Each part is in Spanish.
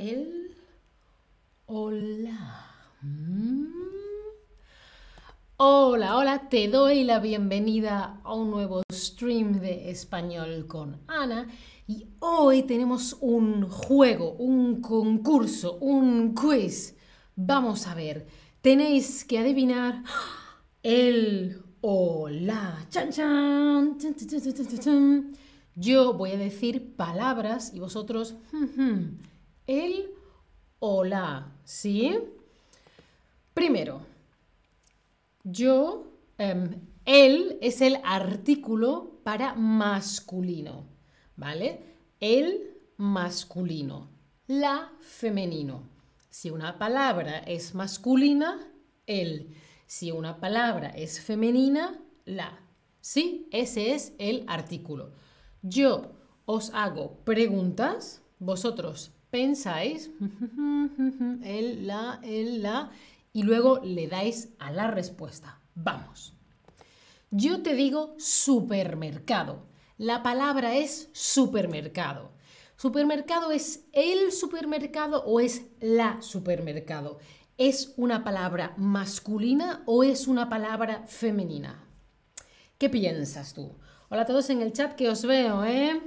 el o la. Mm. Hola, hola, te doy la bienvenida a un nuevo stream de español con Ana y hoy tenemos un juego, un concurso, un quiz. Vamos a ver, tenéis que adivinar el o la. Chan, chan. Yo voy a decir palabras y vosotros el o la, ¿sí? Primero, yo, em, el es el artículo para masculino, ¿vale? El masculino, la femenino. Si una palabra es masculina, el. Si una palabra es femenina, la. ¿Sí? Ese es el artículo. Yo os hago preguntas, vosotros pensáis, el, la, el, la, y luego le dais a la respuesta. Vamos. Yo te digo supermercado. La palabra es supermercado. ¿Supermercado es el supermercado o es la supermercado? ¿Es una palabra masculina o es una palabra femenina? ¿Qué piensas tú? Hola a todos en el chat que os veo, ¿eh?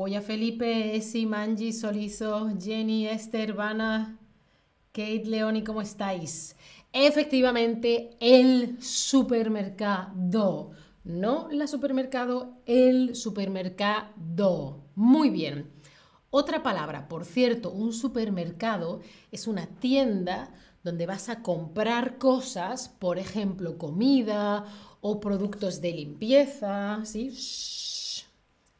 Voy a Felipe, Esi, Manji, Solizo, Jenny, Esther, Vana, Kate, Leoni, ¿cómo estáis? Efectivamente, el supermercado. No la supermercado, el supermercado. Muy bien. Otra palabra, por cierto, un supermercado es una tienda donde vas a comprar cosas, por ejemplo, comida o productos de limpieza, ¿sí?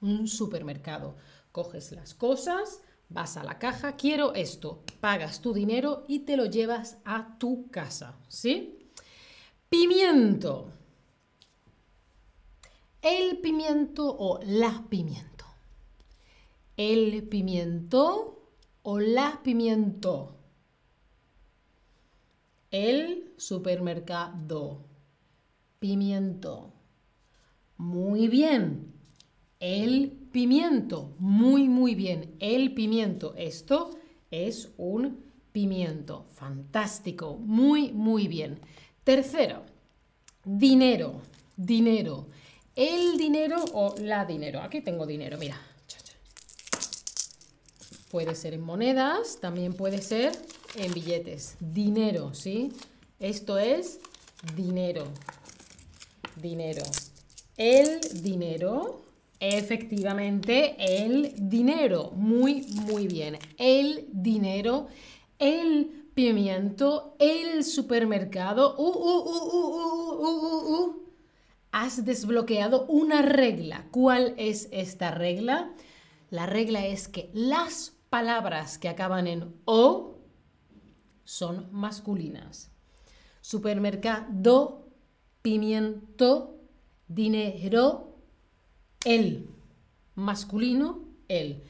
Un supermercado. Coges las cosas, vas a la caja, quiero esto, pagas tu dinero y te lo llevas a tu casa, ¿sí? Pimiento. El pimiento o la pimiento el pimiento o la pimiento. El supermercado. Pimiento. Muy bien. El pimiento. Muy, muy bien. El pimiento. Esto es un pimiento. Fantástico. Muy, muy bien. Tercero. Dinero. Dinero. El dinero o la dinero. Aquí tengo dinero, mira. Puede ser en monedas, también puede ser en billetes. Dinero, ¿sí? Esto es dinero. Dinero. El dinero. Efectivamente, el dinero. Muy, muy bien. El dinero. El pimiento. El supermercado. Uh, uh, uh, Has desbloqueado una regla. ¿Cuál es esta regla? La regla es que las palabras que acaban en O son masculinas. Supermercado, pimiento, dinero, el. Masculino, el.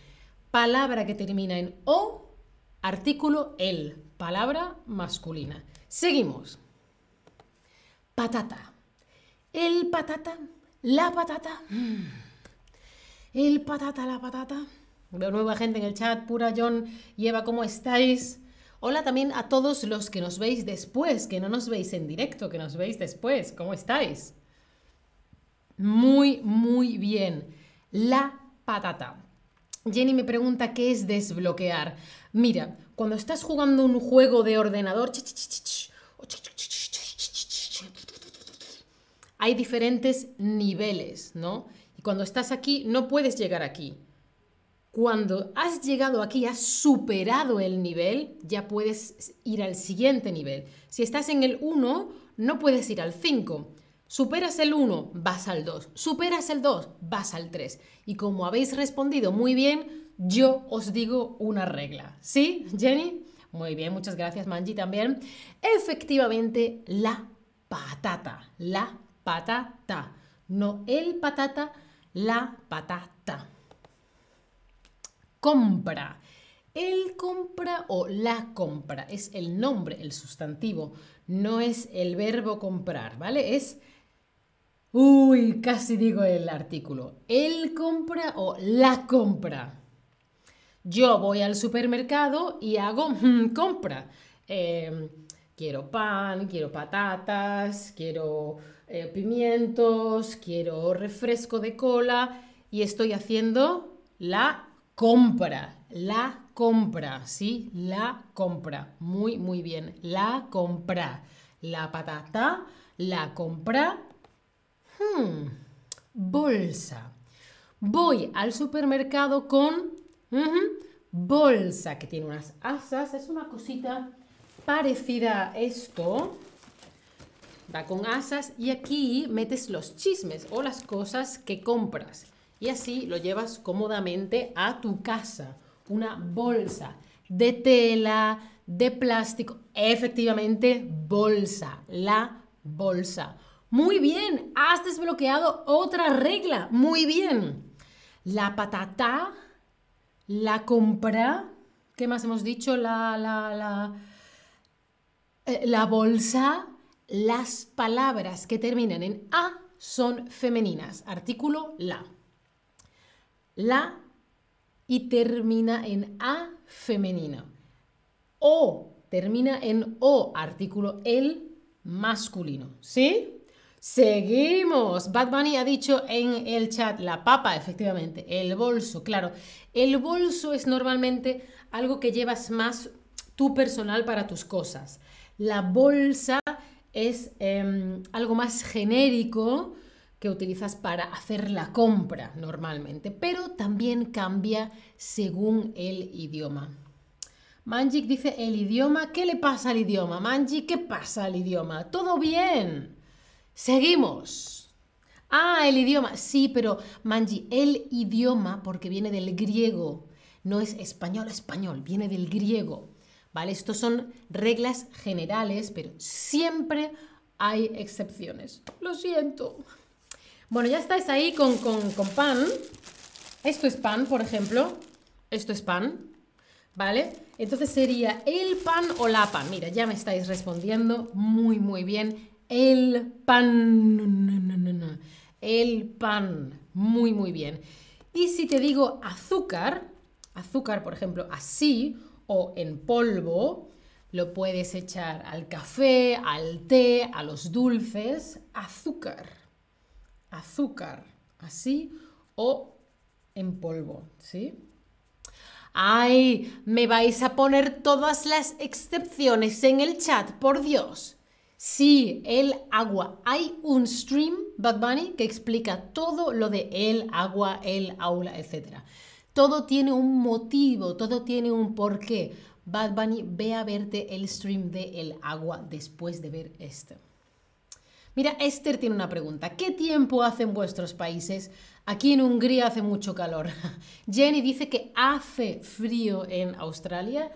Palabra que termina en O, artículo el. Palabra masculina. Seguimos. Patata. El patata, la patata. Mm. El patata, la patata. Veo nueva gente en el chat, pura John y Eva, ¿cómo estáis? Hola también a todos los que nos veis después, que no nos veis en directo, que nos veis después. ¿Cómo estáis? Muy, muy bien. La patata. Jenny me pregunta qué es desbloquear. Mira, cuando estás jugando un juego de ordenador, hay diferentes niveles, ¿no? Y cuando estás aquí, no puedes llegar aquí. Cuando has llegado aquí, has superado el nivel, ya puedes ir al siguiente nivel. Si estás en el 1, no puedes ir al 5. Superas el 1, vas al 2. Superas el 2, vas al 3. Y como habéis respondido muy bien, yo os digo una regla. ¿Sí, Jenny? Muy bien, muchas gracias, Manji también. Efectivamente, la patata. La patata. No el patata, la patata compra. El compra o la compra es el nombre, el sustantivo, no es el verbo comprar, ¿vale? Es, uy, casi digo el artículo. El compra o la compra. Yo voy al supermercado y hago compra. Em, quiero pan, quiero patatas, quiero eh, pimientos, quiero refresco de cola y estoy haciendo la compra, la compra, ¿sí? La compra. Muy, muy bien. La compra. La patata, la compra. Hmm, bolsa. Voy al supermercado con bolsa que tiene unas asas. Es una cosita parecida a esto. Va con asas y aquí metes los chismes o las cosas que compras. Y así lo llevas cómodamente a tu casa. Una bolsa de tela, de plástico. Efectivamente, bolsa. La bolsa. Muy bien, has desbloqueado otra regla. Muy bien. La patata, la compra. ¿Qué más hemos dicho? La, la, la, eh, la bolsa. Las palabras que terminan en A son femeninas. Artículo la la y termina en a femenina. O termina en o, artículo el masculino. ¿Sí? Seguimos. Bad Bunny ha dicho en el chat la papa, efectivamente, el bolso, claro. El bolso es normalmente algo que llevas más tú personal para tus cosas. La bolsa es em, algo más genérico que utilizas para hacer la compra normalmente, pero también cambia según el idioma. Manjik dice el idioma, ¿qué le pasa al idioma? Manjik, ¿qué pasa al idioma? Todo bien. Seguimos. Ah, el idioma. Sí, pero Manji, el idioma, porque viene del griego, no es español, español, viene del griego. ¿Vale? Estos son reglas generales, pero siempre hay excepciones. Lo siento. Bueno, ya estáis ahí con, pan. Esto es pan, por ejemplo. Esto es pan. ¿Vale? Entonces sería el pan o la pan. Mira, ya me estáis respondiendo muy, muy bien. El pan. El pan. Muy, muy bien. Y si te digo azúcar, azúcar, por ejemplo, así o en polvo, lo puedes echar al café, al té, a los dulces. Azúcar azúcar, así, o en polvo, ¿sí? ¡Ay! Me vais a poner todas las excepciones en el chat, por Dios. Sí, el agua. Hay un stream, Bad Bunny, que explica todo lo de el agua, el aula, etc. Todo tiene un motivo, todo tiene un porqué. Bad Bunny, ve a verte el stream de el agua después de ver esto. Mira, Esther tiene una pregunta. ¿Qué tiempo hace en vuestros países? Aquí en Hungría hace mucho calor. Jenny dice que hace frío en Australia.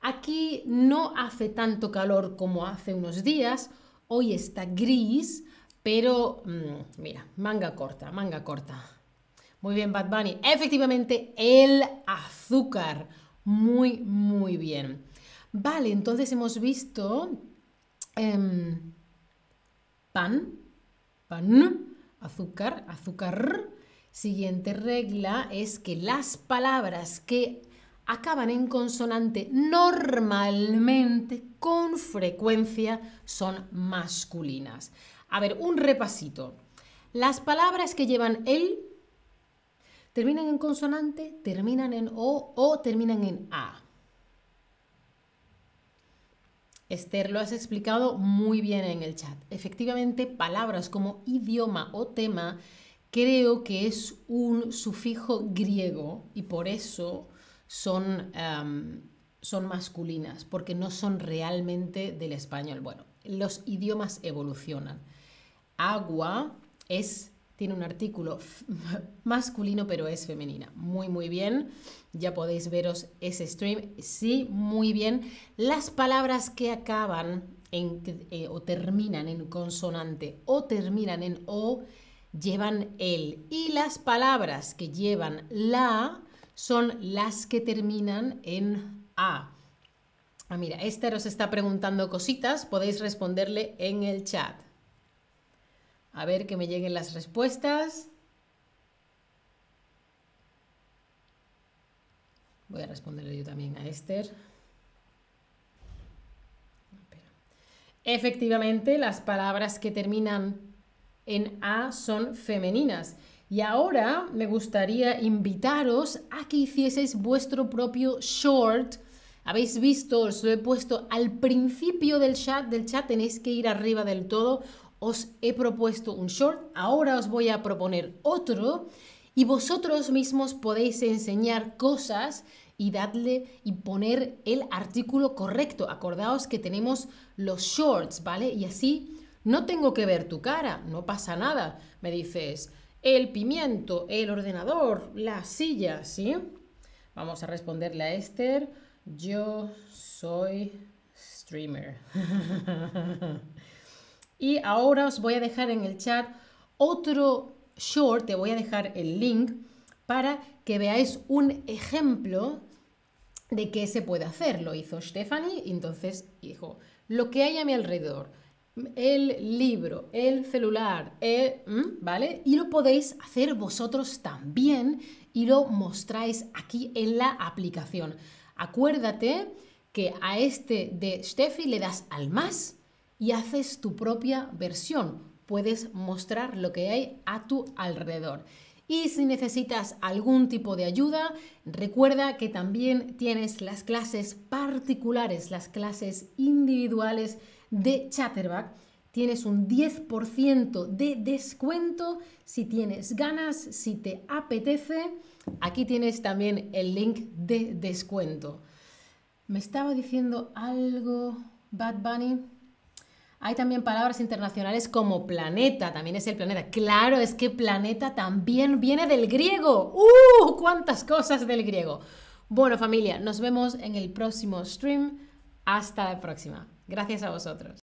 Aquí no hace tanto calor como hace unos días. Hoy está gris, pero mm, mira, manga corta, manga corta. Muy bien, Bad Bunny. Efectivamente, el azúcar. Muy, muy bien. Vale, entonces hemos visto... Em, pan, pan, azúcar, azúcar. Siguiente regla es que las palabras que acaban en consonante normalmente, con frecuencia, son masculinas. A ver, un repasito. Las palabras que llevan el terminan en consonante, terminan en o o terminan en a. Esther, lo has explicado muy bien en el chat. Efectivamente, palabras como idioma o tema creo que es un sufijo griego y por eso son, son masculinas, porque no son realmente del español. Bueno, los idiomas evolucionan. Agua es tiene un artículo masculino, pero es femenina. Muy, muy bien. Ya podéis veros ese stream. Sí, muy bien. Las palabras que acaban en, eh, o terminan en consonante o terminan en o llevan el. Y las palabras que llevan la son las que terminan en a. Ah, mira, Esther os está preguntando cositas. Podéis responderle en el chat. A ver que me lleguen las respuestas. Voy a responderle yo también a Esther. Efectivamente, las palabras que terminan en A son femeninas. Y ahora me gustaría invitaros a que hicieseis vuestro propio short. Habéis visto, os lo he puesto al principio del chat, del chat tenéis que ir arriba del todo. Os he propuesto un short, ahora os voy a proponer otro y vosotros mismos podéis enseñar cosas y darle y poner el artículo correcto. Acordaos que tenemos los shorts, ¿vale? Y así no tengo que ver tu cara, no pasa nada. Me dices, el pimiento, el ordenador, la silla, ¿sí? Vamos a responderle a Esther. Yo soy streamer. y ahora os voy a dejar en el chat otro short, te voy a dejar el link para que veáis un ejemplo de qué se puede hacer. Lo hizo Stephanie entonces dijo, lo que hay a mi alrededor, el libro, el celular, ¿vale? Y lo podéis hacer vosotros también y lo mostráis aquí en la aplicación. Acuérdate que a este de Steffi le das al más y haces tu propia versión. Puedes mostrar lo que hay a tu alrededor. Y si necesitas algún tipo de ayuda, recuerda que también tienes las clases particulares, las clases individuales de Chatterback, tienes un 10% de descuento si tienes ganas, si te apetece. Aquí tienes también el link de descuento. Me estaba diciendo algo, Bad Bunny. Hay también palabras internacionales como planeta, también es el planeta. Claro, es que planeta también viene del griego. ¡Uh! ¡Cuántas cosas del griego! Bueno familia, nos vemos en el próximo stream. Hasta la próxima. Gracias a vosotros.